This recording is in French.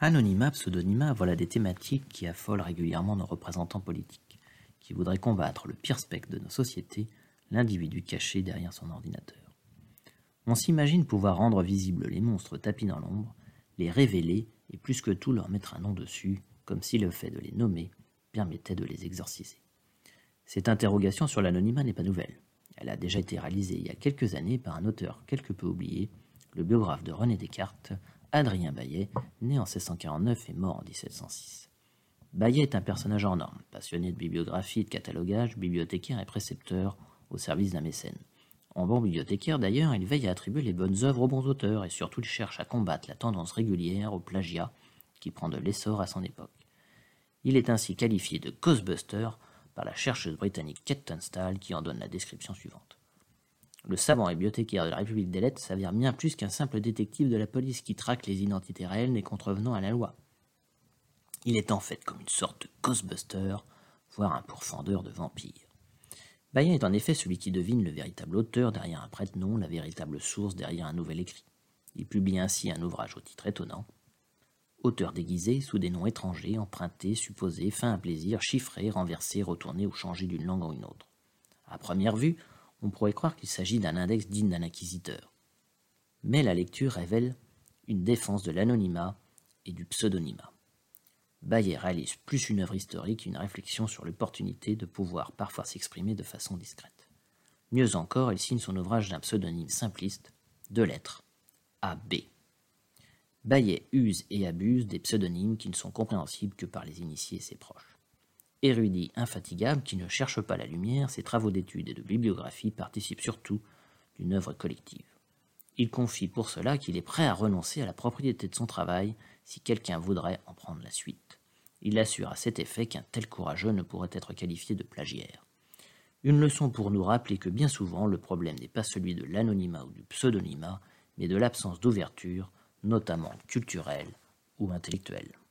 Anonymat, pseudonymat, voilà des thématiques qui affolent régulièrement nos représentants politiques, qui voudraient combattre le pire spectre de nos sociétés, l'individu caché derrière son ordinateur. On s'imagine pouvoir rendre visibles les monstres tapis dans l'ombre, les révéler et plus que tout leur mettre un nom dessus, comme si le fait de les nommer permettait de les exorciser. Cette interrogation sur l'anonymat n'est pas nouvelle. Elle a déjà été réalisée il y a quelques années par un auteur quelque peu oublié, le biographe de René Descartes, Adrien Bayet, né en 1649 et mort en 1706. Bayet est un personnage hors norme, passionné de bibliographie de catalogage, bibliothécaire et précepteur au service d'un mécène. En bon bibliothécaire d'ailleurs, il veille à attribuer les bonnes œuvres aux bons auteurs et surtout il cherche à combattre la tendance régulière au plagiat qui prend de l'essor à son époque. Il est ainsi qualifié de Ghostbuster par la chercheuse britannique Kate Tunstall qui en donne la description suivante. Le savant et bibliothécaire de la République des Lettres s'avère bien plus qu'un simple détective de la police qui traque les identités réelles des contrevenants à la loi. Il est en fait comme une sorte de Ghostbuster, voire un pourfendeur de vampires. Bayen est en effet celui qui devine le véritable auteur derrière un prête-nom, la véritable source derrière un nouvel écrit. Il publie ainsi un ouvrage au titre étonnant. Auteur déguisé sous des noms étrangers, empruntés, supposés, fins à plaisir, chiffrés, renversés, retournés ou changés d'une langue en une autre. À première vue, on pourrait croire qu'il s'agit d'un index digne d'un inquisiteur. Mais la lecture révèle une défense de l'anonymat et du pseudonymat. Bayer réalise plus une œuvre historique qu'une réflexion sur l'opportunité de pouvoir parfois s'exprimer de façon discrète. Mieux encore, il signe son ouvrage d'un pseudonyme simpliste, deux lettres, AB. Bayet use et abuse des pseudonymes qui ne sont compréhensibles que par les initiés et ses proches. Érudit infatigable qui ne cherche pas la lumière, ses travaux d'études et de bibliographie participent surtout d'une œuvre collective. Il confie pour cela qu'il est prêt à renoncer à la propriété de son travail si quelqu'un voudrait en prendre la suite. Il assure à cet effet qu'un tel courageux ne pourrait être qualifié de plagiaire. Une leçon pour nous rappeler que bien souvent le problème n'est pas celui de l'anonymat ou du pseudonymat, mais de l'absence d'ouverture, notamment culturelle ou intellectuelle.